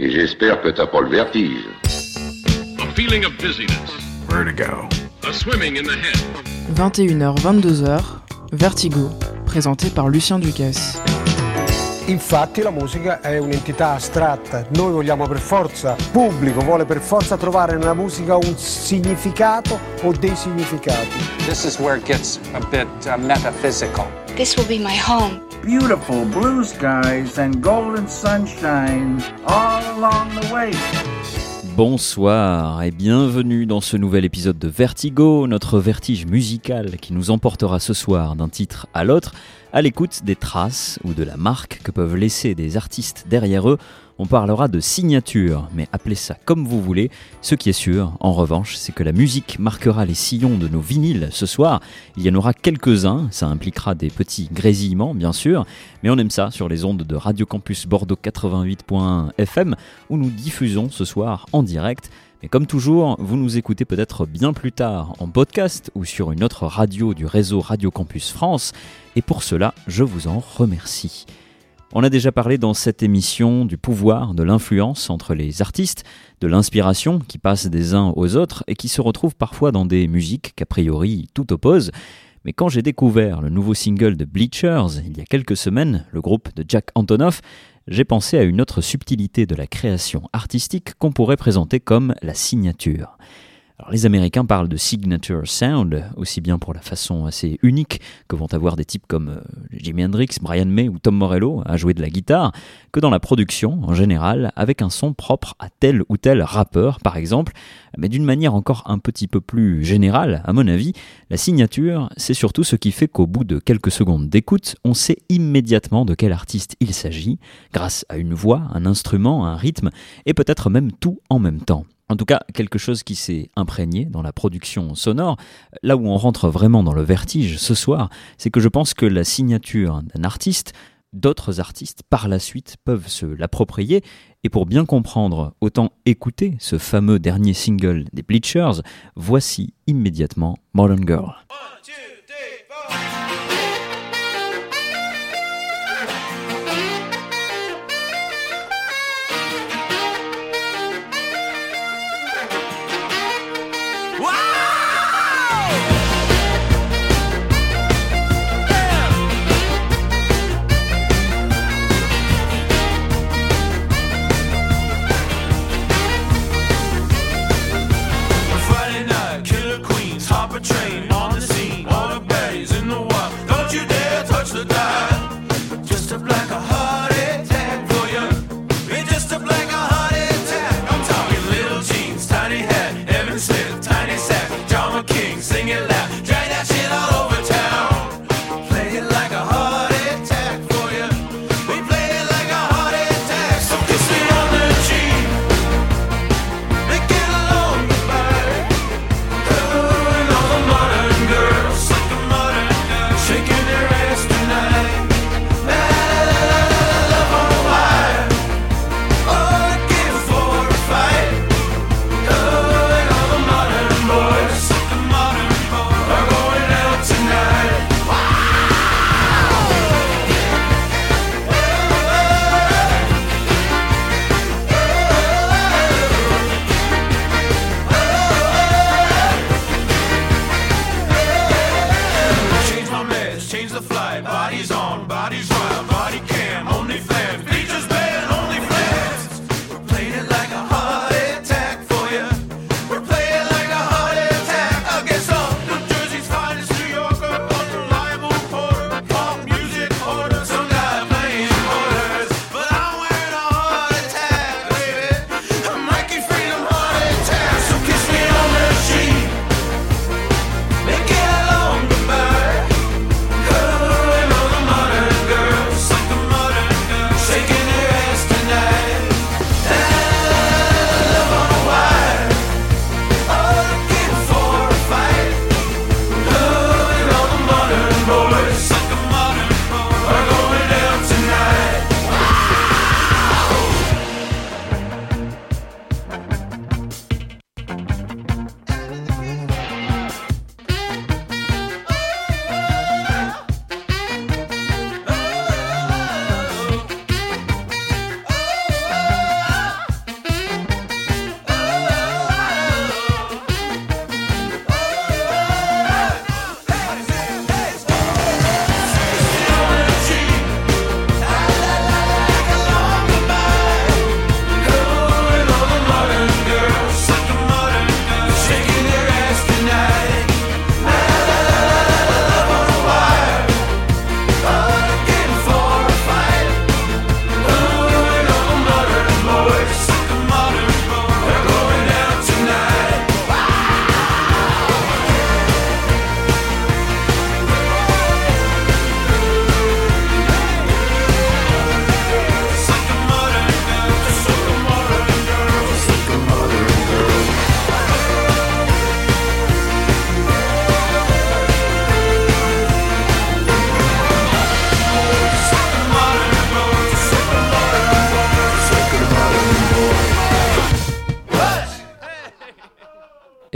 Et j'espère que t'as pas le vertige. A feeling of dizziness. Vertigo. A swimming in the head. 21h, 22h, Vertigo, présenté par Lucien Ducasse. Infatti la musica è un'entità astratta, noi vogliamo per forza, il pubblico vuole per forza trovare nella musica un significato o dei significati. This is where it gets a bit uh, metaphysical. This will be my home. Beautiful blue skies and golden sunshine all along the way. Bonsoir et bienvenue dans ce nouvel épisode de Vertigo, notre vertige musical qui nous emportera ce soir d'un titre à l'autre à l'écoute des traces ou de la marque que peuvent laisser des artistes derrière eux, on parlera de signature, mais appelez ça comme vous voulez. Ce qui est sûr, en revanche, c'est que la musique marquera les sillons de nos vinyles ce soir. Il y en aura quelques-uns, ça impliquera des petits grésillements, bien sûr, mais on aime ça sur les ondes de Radio Campus Bordeaux 88.1 FM, où nous diffusons ce soir en direct. Mais comme toujours, vous nous écoutez peut-être bien plus tard en podcast ou sur une autre radio du réseau Radio Campus France, et pour cela, je vous en remercie. On a déjà parlé dans cette émission du pouvoir, de l'influence entre les artistes, de l'inspiration qui passe des uns aux autres et qui se retrouve parfois dans des musiques qu'a priori tout oppose. Mais quand j'ai découvert le nouveau single de Bleachers il y a quelques semaines, le groupe de Jack Antonoff, j'ai pensé à une autre subtilité de la création artistique qu'on pourrait présenter comme la signature. Alors, les Américains parlent de signature sound, aussi bien pour la façon assez unique que vont avoir des types comme euh, Jimi Hendrix, Brian May ou Tom Morello à jouer de la guitare, que dans la production en général, avec un son propre à tel ou tel rappeur par exemple, mais d'une manière encore un petit peu plus générale, à mon avis, la signature, c'est surtout ce qui fait qu'au bout de quelques secondes d'écoute, on sait immédiatement de quel artiste il s'agit, grâce à une voix, un instrument, un rythme, et peut-être même tout en même temps. En tout cas, quelque chose qui s'est imprégné dans la production sonore. Là où on rentre vraiment dans le vertige ce soir, c'est que je pense que la signature d'un artiste, d'autres artistes par la suite peuvent se l'approprier. Et pour bien comprendre, autant écouter ce fameux dernier single des Bleachers, voici immédiatement Modern Girl.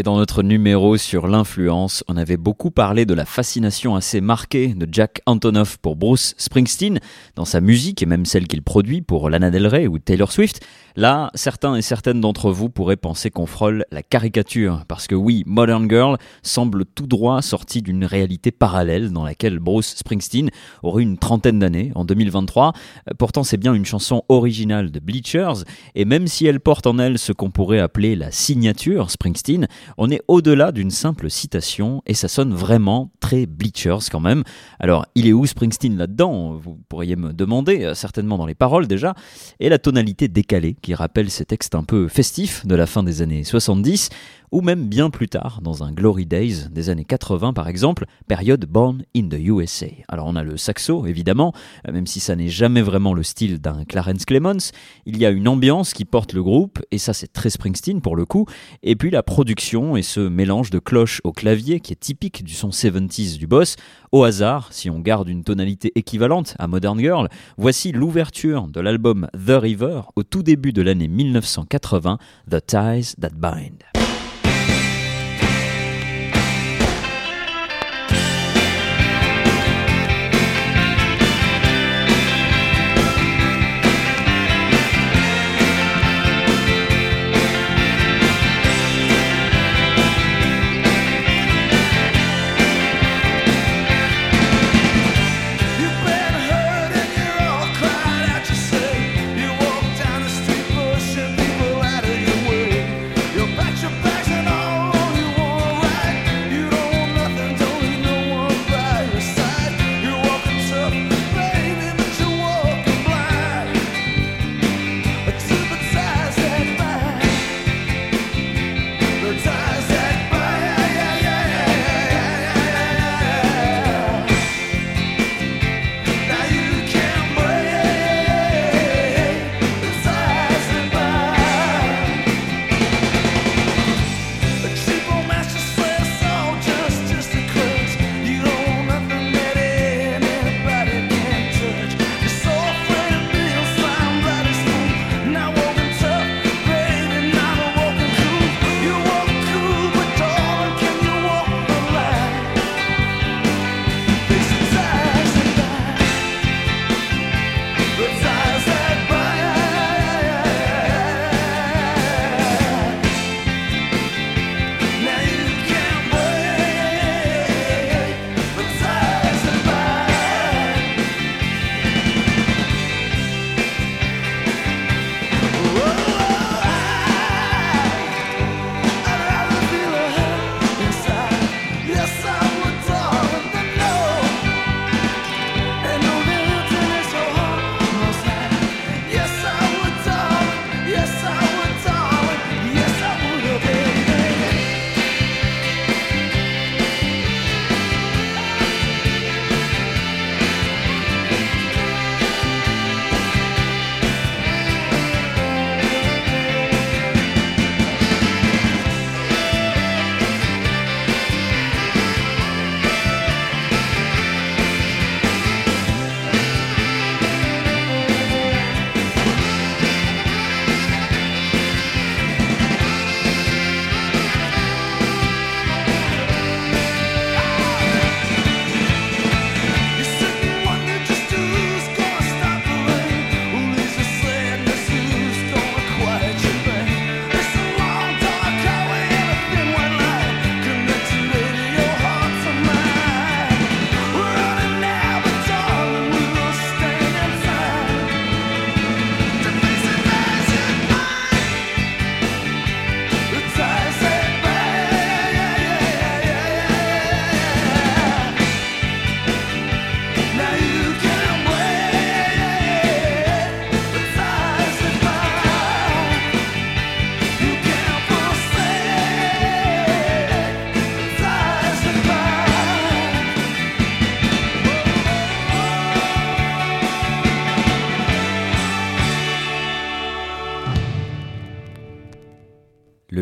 Et dans notre numéro sur l'influence, on avait beaucoup parlé de la fascination assez marquée de Jack Antonoff pour Bruce Springsteen, dans sa musique et même celle qu'il produit pour Lana Del Rey ou Taylor Swift. Là, certains et certaines d'entre vous pourraient penser qu'on frôle la caricature, parce que oui, Modern Girl semble tout droit sorti d'une réalité parallèle dans laquelle Bruce Springsteen aurait une trentaine d'années en 2023. Pourtant, c'est bien une chanson originale de Bleachers, et même si elle porte en elle ce qu'on pourrait appeler la signature Springsteen, on est au-delà d'une simple citation, et ça sonne vraiment très Bleachers quand même. Alors, il est où Springsteen là-dedans? Vous pourriez me demander, euh, certainement dans les paroles déjà, et la tonalité décalée qui rappelle ces textes un peu festifs de la fin des années 70, ou même bien plus tard, dans un Glory Days des années 80 par exemple, période Born in the USA. Alors on a le saxo évidemment, même si ça n'est jamais vraiment le style d'un Clarence Clemons, il y a une ambiance qui porte le groupe, et ça c'est très Springsteen pour le coup, et puis la production et ce mélange de cloches au clavier qui est typique du son 70s du boss, au hasard, si on garde une tonalité équivalente à Modern Girl, voici l'ouverture de l'album The River au tout début de l'année 1980, The Ties That Bind.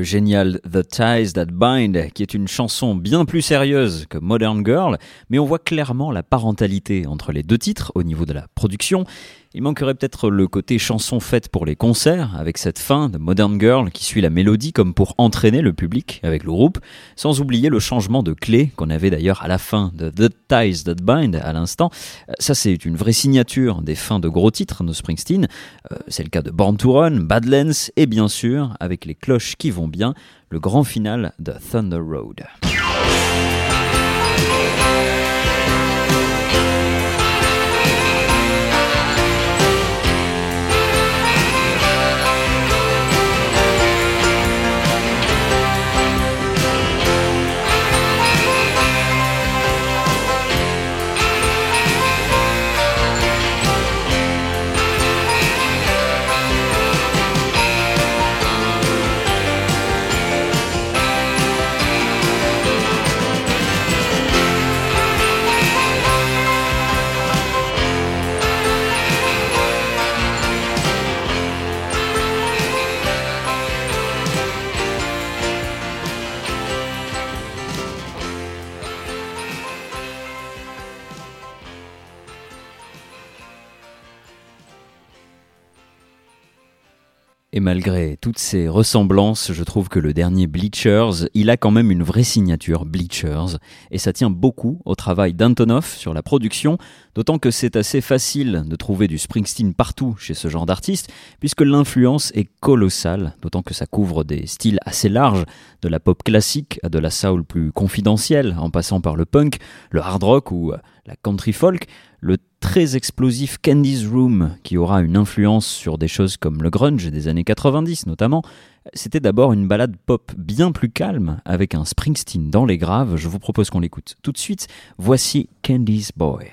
Le génial The Ties That Bind, qui est une chanson bien plus sérieuse que Modern Girl, mais on voit clairement la parentalité entre les deux titres au niveau de la production, Il manquerait peut-être le côté chanson faite pour les concerts, avec cette fin de Modern Girl qui suit la mélodie comme pour entraîner le public avec le groupe, sans oublier le changement de clé qu'on avait d'ailleurs à la fin de The Ties That Bind à l'instant. Euh, ça c'est une vraie signature des fins de gros titres de Springsteen. Euh, c'est le cas de Born to Run, Badlands et bien sûr, avec les cloches qui vont bien, le grand final de Thunder Road. Et malgré toutes ces ressemblances, je trouve que le dernier Bleachers, il a quand même une vraie signature Bleachers, et ça tient beaucoup au travail d'Antonov sur la production, d'autant que c'est assez facile de trouver du Springsteen partout chez ce genre d'artiste, puisque l'influence est colossale, d'autant que ça couvre des styles assez larges, de la pop classique à de la soul plus confidentielle, en passant par le punk, le hard rock ou la country folk, le très explosif Candy's Room, qui aura une influence sur des choses comme le grunge des années 90 notamment, c'était d'abord une balade pop bien plus calme, avec un Springsteen dans les graves. Je vous propose qu'on l'écoute tout de suite. Voici Candy's Boy.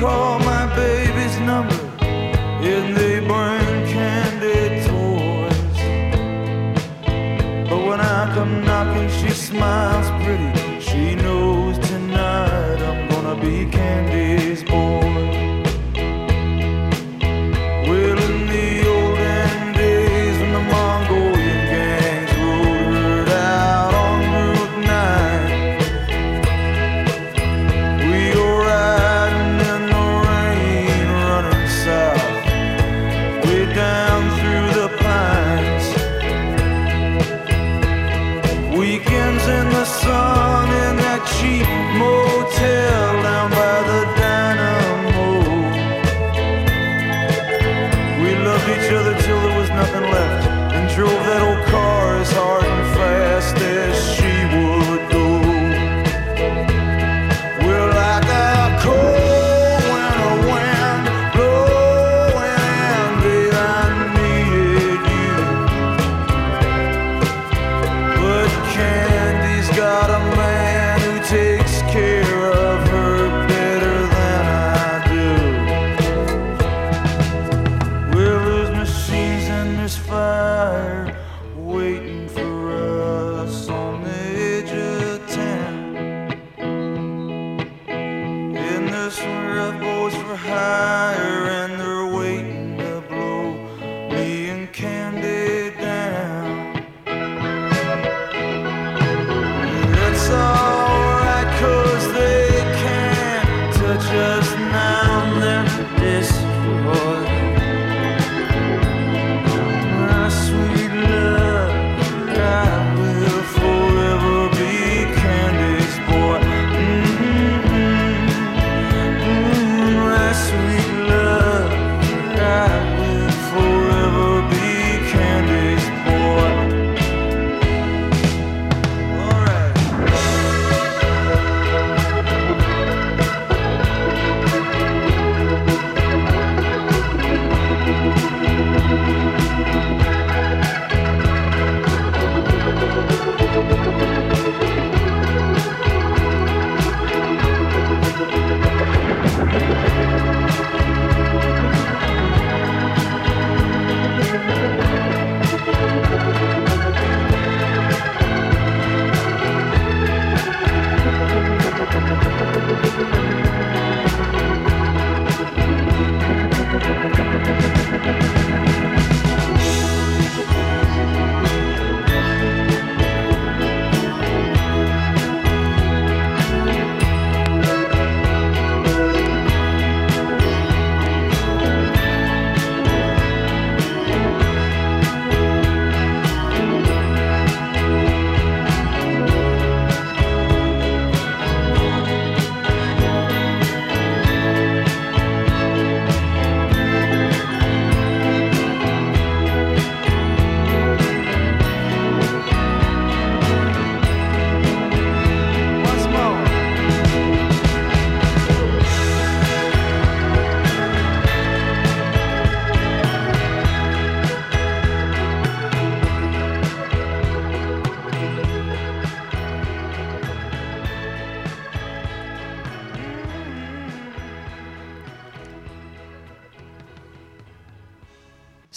call my baby's number and they bring candy toys. But when I come knocking, she smiles pretty.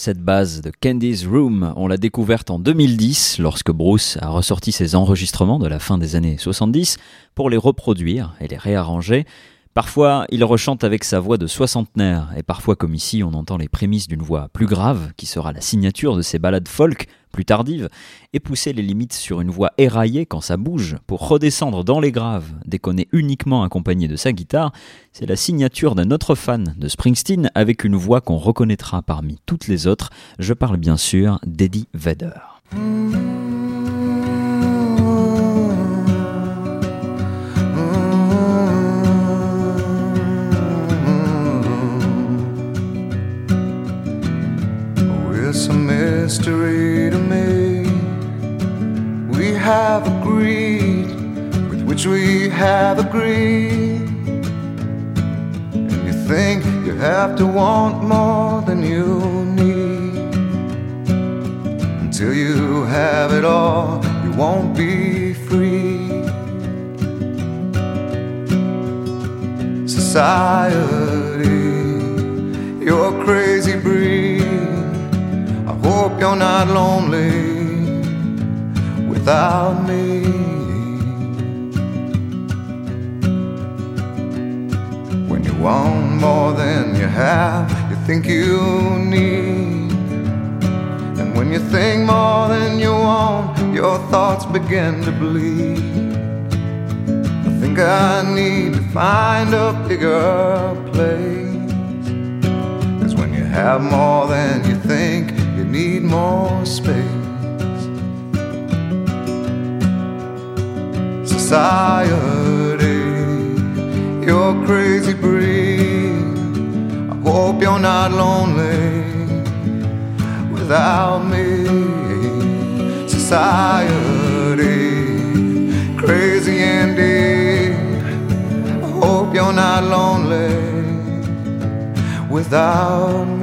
Cette base de Candy's Room, on l'a découverte en 2010 lorsque Bruce a ressorti ses enregistrements de la fin des années 70 pour les reproduire et les réarranger. Parfois, il rechante avec sa voix de soixantenaire, et parfois, comme ici, on entend les prémices d'une voix plus grave, qui sera la signature de ses ballades folk plus tardives, et pousser les limites sur une voix éraillée quand ça bouge, pour redescendre dans les graves, dès qu'on est uniquement accompagné de sa guitare, c'est la signature d'un autre fan de Springsteen avec une voix qu'on reconnaîtra parmi toutes les autres. Je parle bien sûr d'Eddie Vedder. Mystery to me. We have agreed with which we have agreed. And you think you have to want more than you need. Until you have it all, you won't be free. Society, you're crazy breed. I hope you're not lonely without me. When you want more than you have, you think you need. And when you think more than you want, your thoughts begin to bleed. I think I need to find a bigger place. Cause when you have more than you think, you need more space. Society, you're crazy breed. I hope you're not lonely without me. Society, crazy indeed. I hope you're not lonely without me.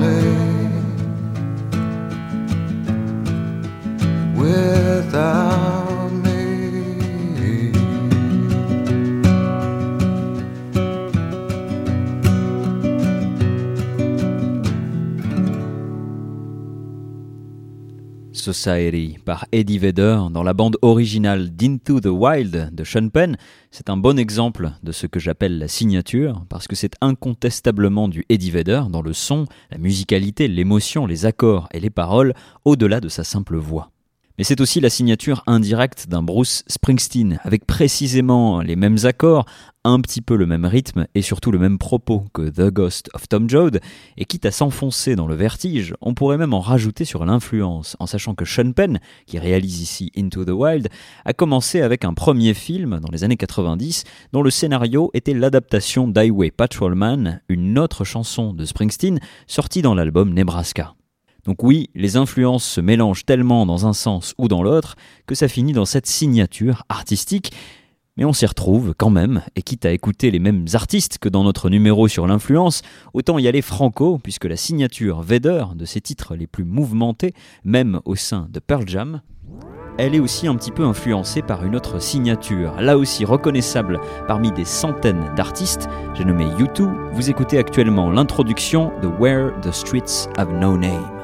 Society par Eddie Vedder dans la bande originale d'Into the Wild de Sean Penn. C'est un bon exemple de ce que j'appelle la signature parce que c'est incontestablement du Eddie Vedder dans le son, la musicalité, l'émotion, les accords et les paroles au-delà de sa simple voix. Mais c'est aussi la signature indirecte d'un Bruce Springsteen, avec précisément les mêmes accords, un petit peu le même rythme et surtout le même propos que The Ghost of Tom Joad, et quitte à s'enfoncer dans le vertige, on pourrait même en rajouter sur l'influence, en sachant que Sean Penn, qui réalise ici Into the Wild, a commencé avec un premier film dans les années 90 dont le scénario était l'adaptation d'Highway Patrolman, une autre chanson de Springsteen sortie dans l'album Nebraska. Donc oui, les influences se mélangent tellement dans un sens ou dans l'autre que ça finit dans cette signature artistique, mais on s'y retrouve quand même, et quitte à écouter les mêmes artistes que dans notre numéro sur l'influence, autant y aller franco, puisque la signature Vader de ses titres les plus mouvementés, même au sein de Pearl Jam, elle est aussi un petit peu influencée par une autre signature, là aussi reconnaissable parmi des centaines d'artistes, j'ai nommé U2, vous écoutez actuellement l'introduction de Where the Streets Have No Name.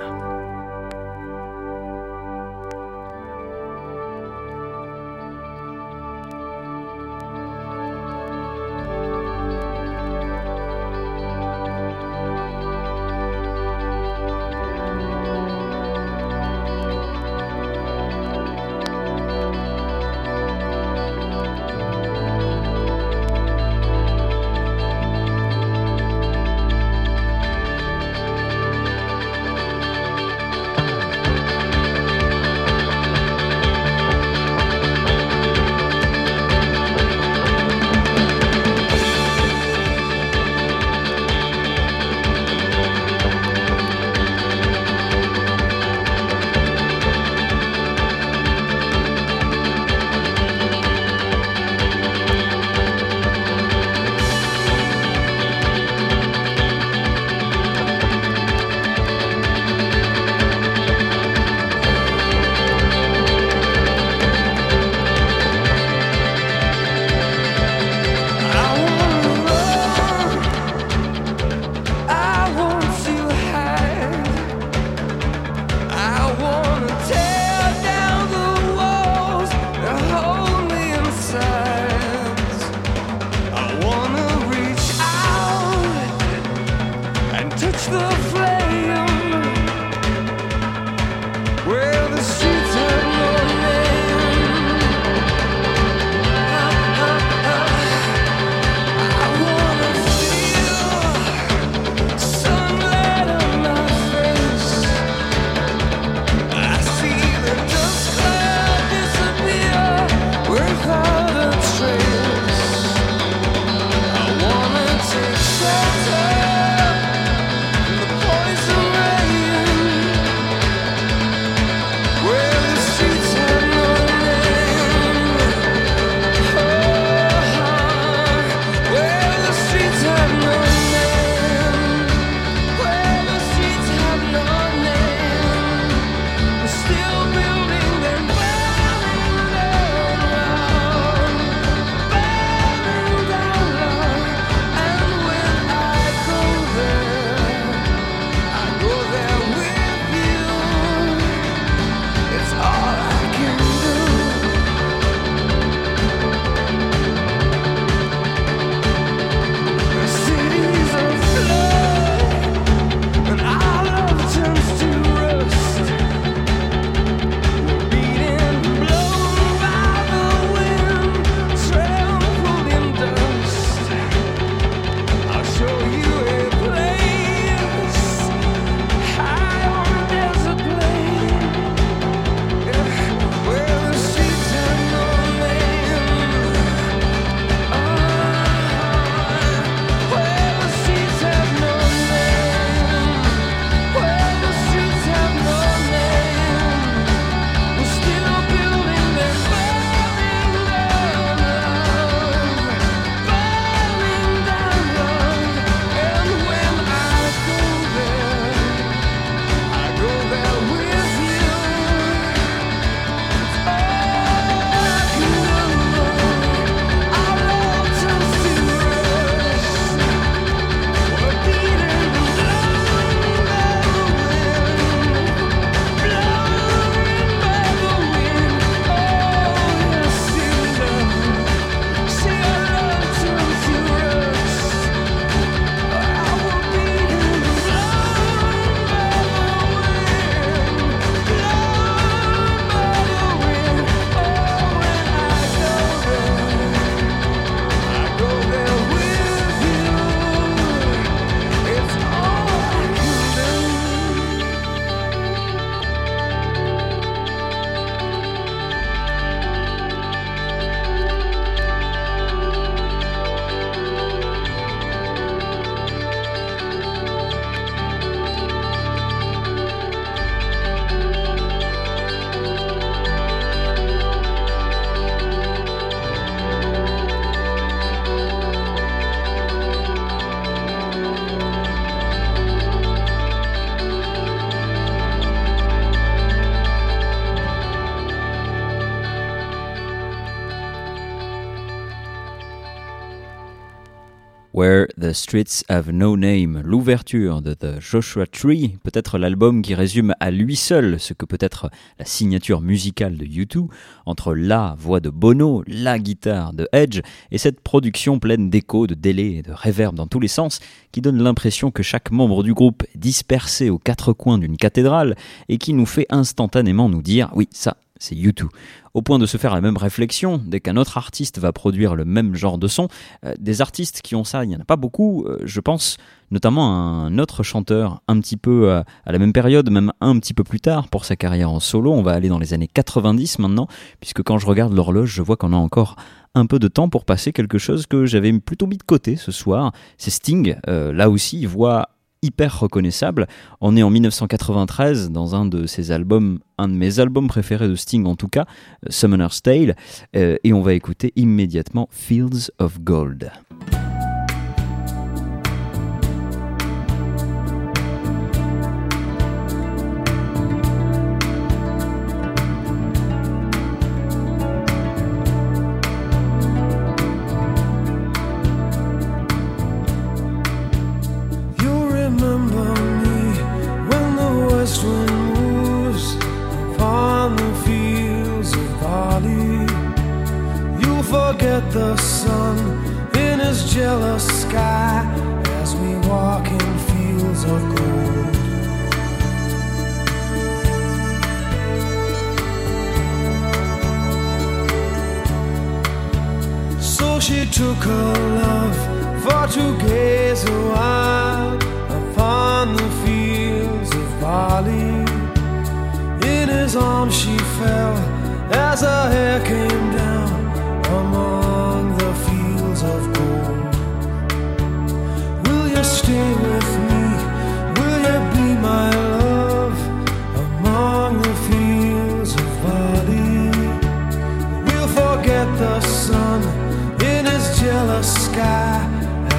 The Streets Have No Name, l'ouverture de The Joshua Tree, peut-être l'album qui résume à lui seul ce que peut être la signature musicale de U2, entre la voix de Bono, la guitare de Edge et cette production pleine d'échos, de délais et de réverb dans tous les sens qui donne l'impression que chaque membre du groupe est dispersé aux quatre coins d'une cathédrale et qui nous fait instantanément nous dire oui, ça, c'est U2. Au point de se faire la même réflexion, dès qu'un autre artiste va produire le même genre de son, euh, des artistes qui ont ça, il n'y en a pas beaucoup, euh, je pense notamment à un autre chanteur un petit peu euh, à la même période, même un petit peu plus tard pour sa carrière en solo, on va aller dans les années 90 maintenant, puisque quand je regarde l'horloge, je vois qu'on a encore un peu de temps pour passer quelque chose que j'avais plutôt mis de côté ce soir, c'est Sting, là aussi, voit hyper reconnaissable. On est en 1993 dans un de ses albums, un de mes albums préférés de Sting en tout cas, Summoner's Tale, euh, et on va écouter immédiatement Fields of Gold.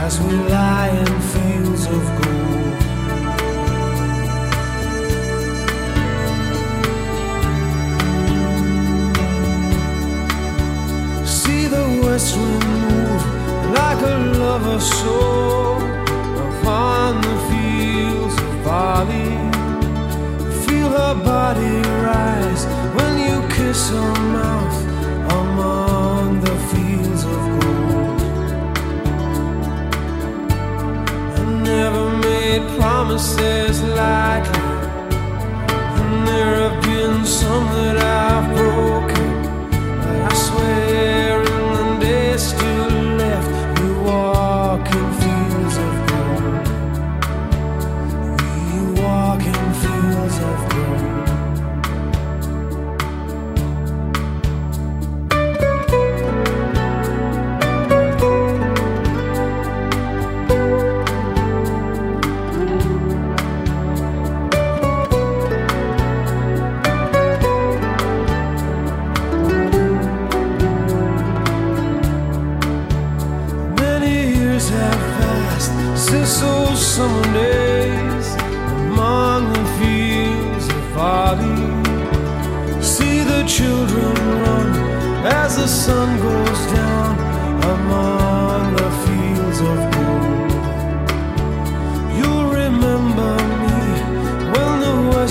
as we lie. Promises lightly. And there have been some that I've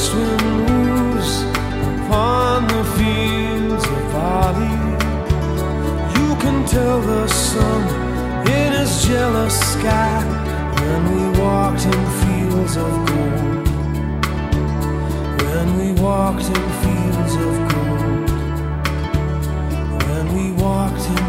west wind upon the fields of barley. You can tell the sun in his jealous sky when we walked in fields of gold. When we walked in fields of gold. When we walked in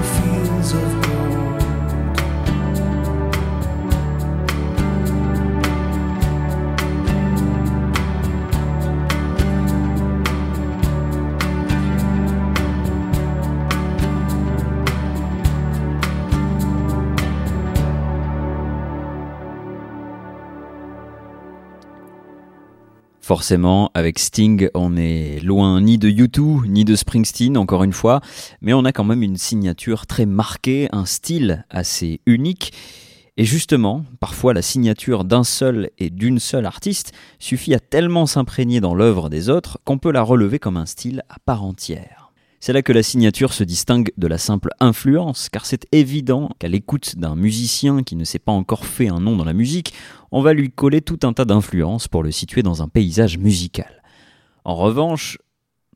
Forcément, avec Sting, on est loin ni de U2, ni de Springsteen, encore une fois, mais on a quand même une signature très marquée, un style assez unique. Et justement, parfois la signature d'un seul et d'une seule artiste suffit à tellement s'imprégner dans l'œuvre des autres qu'on peut la relever comme un style à part entière. C'est là que la signature se distingue de la simple influence, car c'est évident qu'à l'écoute d'un musicien qui ne s'est pas encore fait un nom dans la musique, on va lui coller tout un tas d'influences pour le situer dans un paysage musical. En revanche,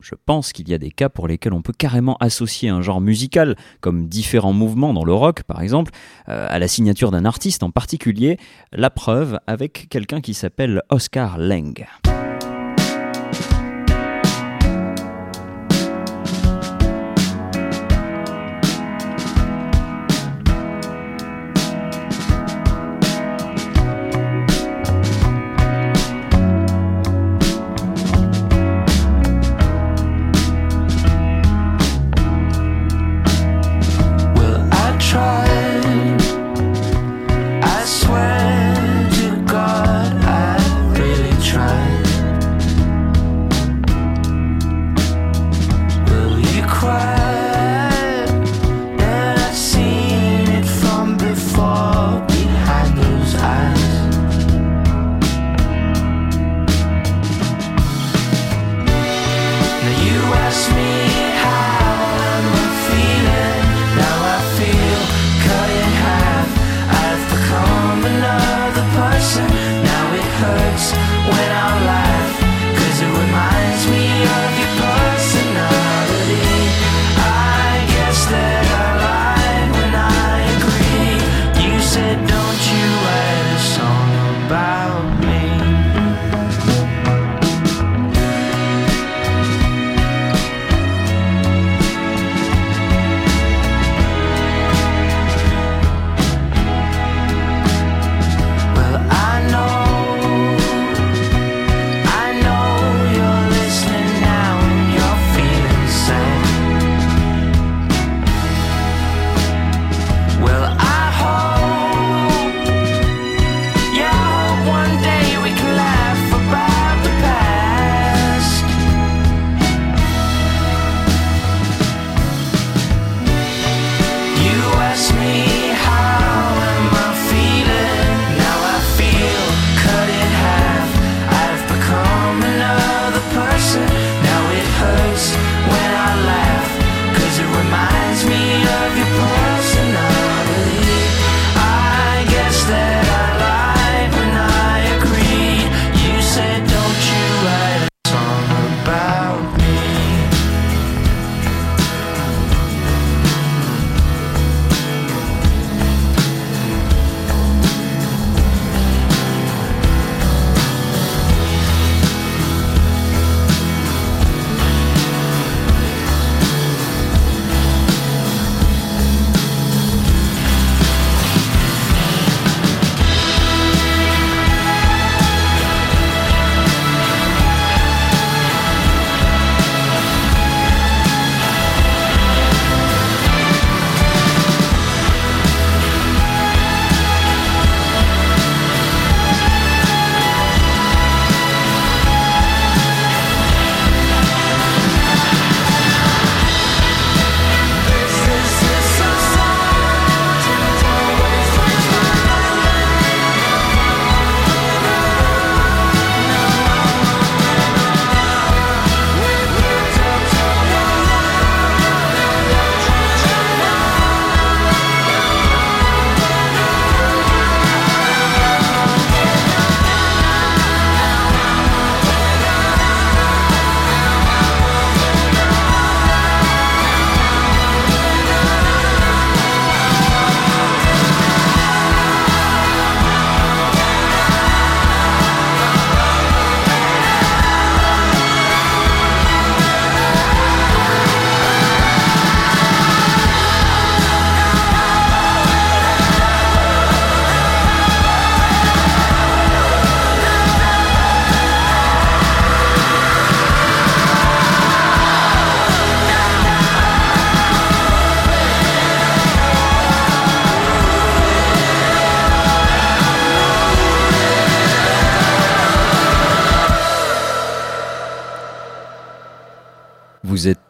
je pense qu'il y a des cas pour lesquels on peut carrément associer un genre musical, comme différents mouvements dans le rock par exemple, euh, à la signature d'un artiste en particulier, la preuve avec quelqu'un qui s'appelle Oscar Leng.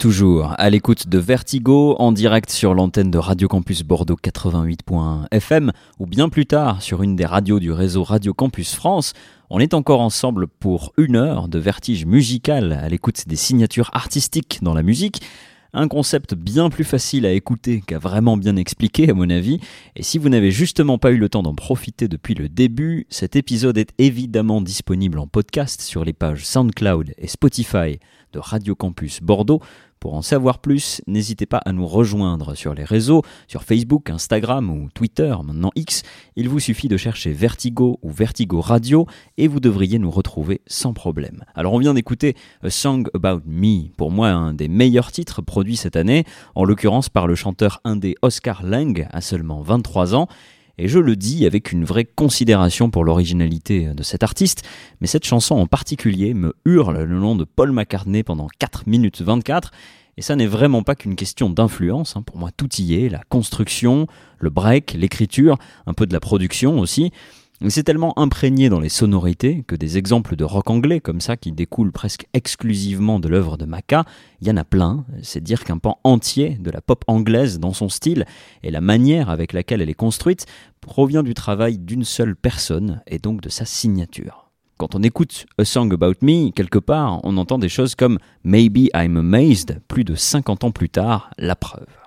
Toujours à l'écoute de Vertigo en direct sur l'antenne de Radio Campus Bordeaux 88.fm ou bien plus tard sur une des radios du réseau Radio Campus France. On est encore ensemble pour une heure de vertige musical à l'écoute des signatures artistiques dans la musique. Un concept bien plus facile à écouter qu'à vraiment bien expliquer à mon avis, et si vous n'avez justement pas eu le temps d'en profiter depuis le début, cet épisode est évidemment disponible en podcast sur les pages SoundCloud et Spotify de Radio Campus Bordeaux pour en savoir plus, n'hésitez pas à nous rejoindre sur les réseaux, sur Facebook, Instagram ou Twitter, maintenant X. Il vous suffit de chercher Vertigo ou Vertigo Radio et vous devriez nous retrouver sans problème. Alors on vient d'écouter A Song About Me, pour moi un des meilleurs titres produits cette année, en l'occurrence par le chanteur indé Oscar Lang à seulement 23 ans. Et je le dis avec une vraie considération pour l'originalité de cet artiste, mais cette chanson en particulier me hurle le nom de Paul McCartney pendant 4 minutes 24, et ça n'est vraiment pas qu'une question d'influence, hein. pour moi tout y est, la construction, le break, l'écriture, un peu de la production aussi. C'est tellement imprégné dans les sonorités que des exemples de rock anglais comme ça qui découlent presque exclusivement de l'œuvre de Maca, il y en a plein. C'est dire qu'un pan entier de la pop anglaise dans son style et la manière avec laquelle elle est construite provient du travail d'une seule personne et donc de sa signature. Quand on écoute A Song About Me, quelque part, on entend des choses comme Maybe I'm Amazed, plus de 50 ans plus tard, la preuve.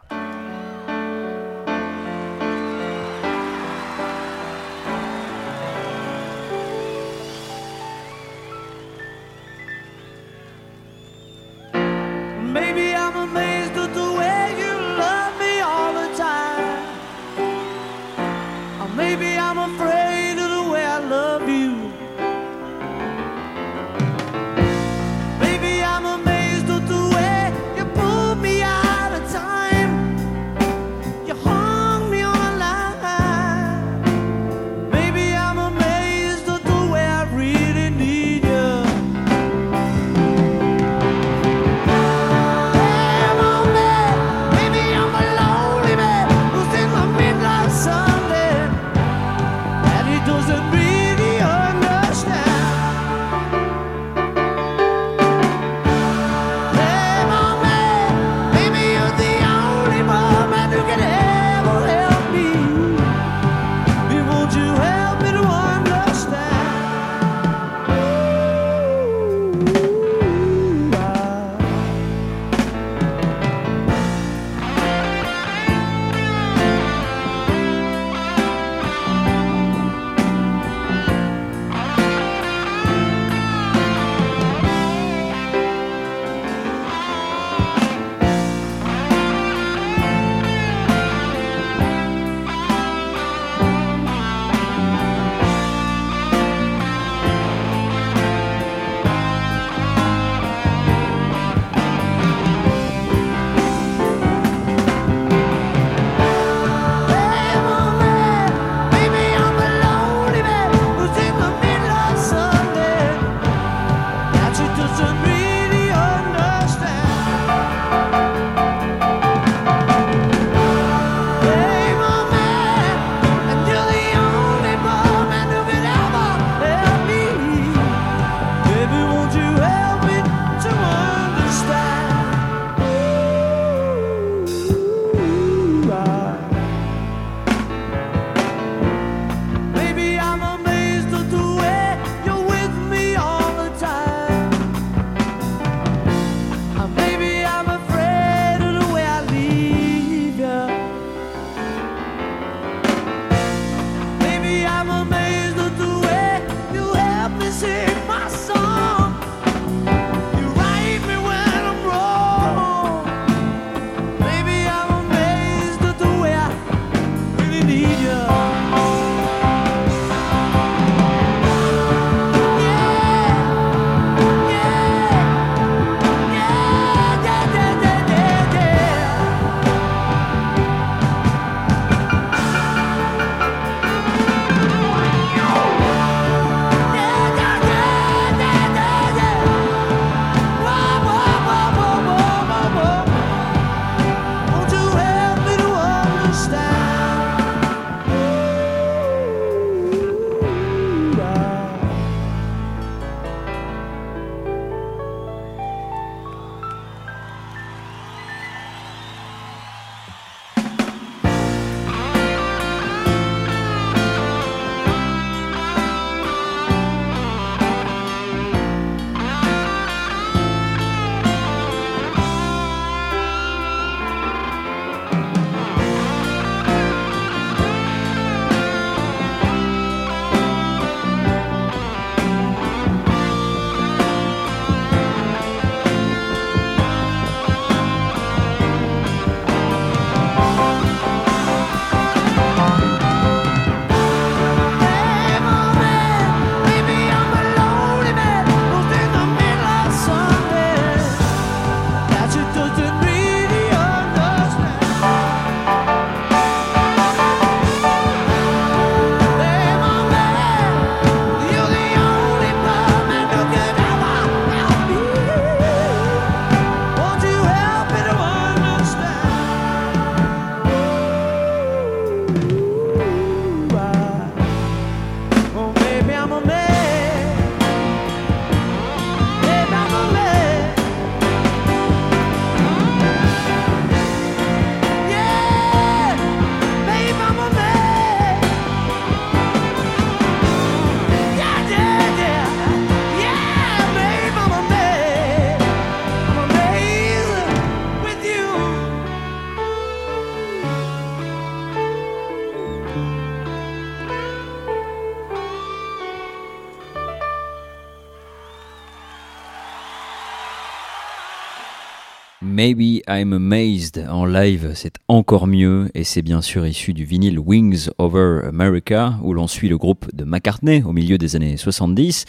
Maybe I'm Amazed en live, c'est encore mieux et c'est bien sûr issu du vinyle Wings Over America où l'on suit le groupe de McCartney au milieu des années 70.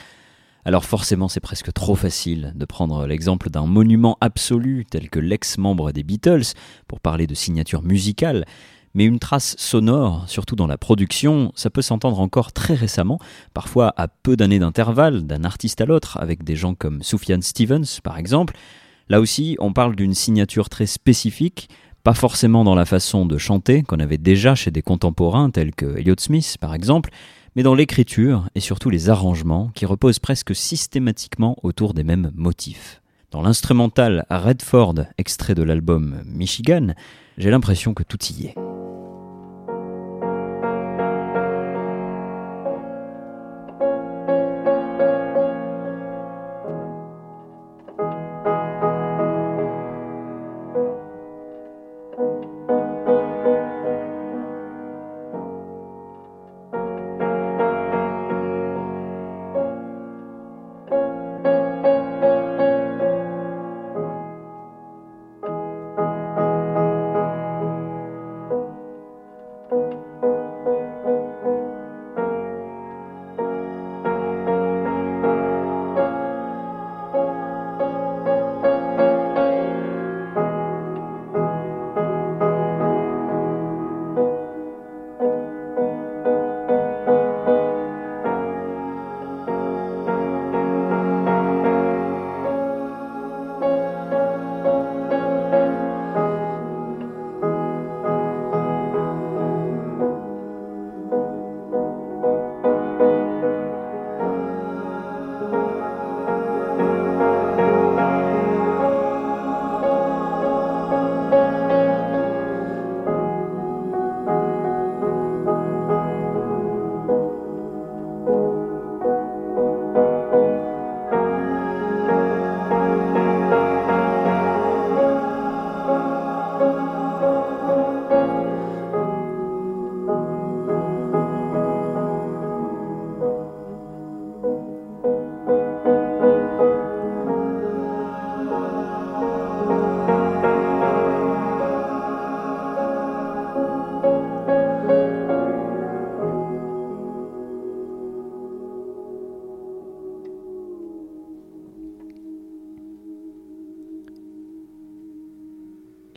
Alors forcément c'est presque trop facile de prendre l'exemple d'un monument absolu tel que l'ex-membre des Beatles pour parler de signature musicale, mais une trace sonore, surtout dans la production, ça peut s'entendre encore très récemment, parfois à peu d'années d'intervalle d'un artiste à l'autre, avec des gens comme Sufjan Stevens par exemple, Là aussi, on parle d'une signature très spécifique, pas forcément dans la façon de chanter qu'on avait déjà chez des contemporains tels que Elliott Smith par exemple, mais dans l'écriture et surtout les arrangements qui reposent presque systématiquement autour des mêmes motifs. Dans l'instrumental Redford, extrait de l'album Michigan, j'ai l'impression que tout y est.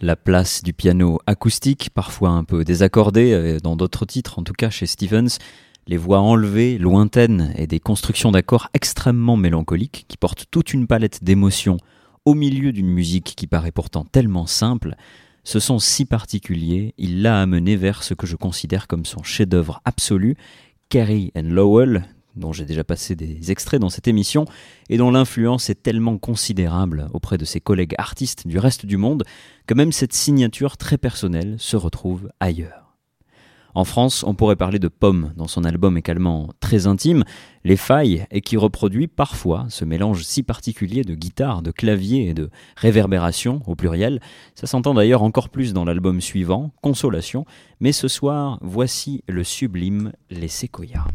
la place du piano acoustique, parfois un peu désaccordé, euh, dans d'autres titres, en tout cas chez Stevens, les voix enlevées, lointaines et des constructions d'accords extrêmement mélancoliques qui portent toute une palette d'émotions au milieu d'une musique qui paraît pourtant tellement simple, ce sont si particuliers, il l'a amené vers ce que je considère comme son chef-d'œuvre absolu, Carrie and Lowell, dont j'ai déjà passé des extraits dans cette émission, et dont l'influence est tellement considérable auprès de ses collègues artistes du reste du monde, que même cette signature très personnelle se retrouve ailleurs. En France, on pourrait parler de Pomme dans son album également très intime, Les Failles, et qui reproduit parfois ce mélange si particulier de guitare, de clavier et de réverbération au pluriel. Ça s'entend d'ailleurs encore plus dans l'album suivant, Consolation, mais ce soir, voici le sublime Les Séquoias.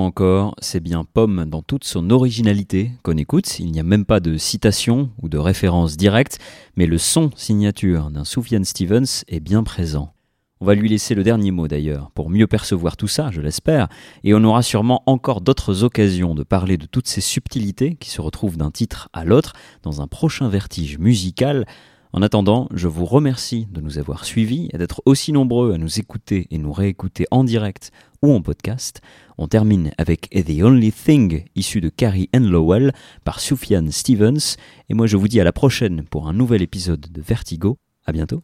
Encore, c'est bien Pomme dans toute son originalité qu'on écoute. Il n'y a même pas de citation ou de référence directe, mais le son signature d'un Sufjan Stevens est bien présent. On va lui laisser le dernier mot d'ailleurs, pour mieux percevoir tout ça, je l'espère, et on aura sûrement encore d'autres occasions de parler de toutes ces subtilités qui se retrouvent d'un titre à l'autre dans un prochain vertige musical. En attendant, je vous remercie de nous avoir suivis et d'être aussi nombreux à nous écouter et nous réécouter en direct ou en podcast. On termine avec The Only Thing, issu de Carrie Ann Lowell par Sufjan Stevens. Et moi je vous dis à la prochaine pour un nouvel épisode de Vertigo. À bientôt.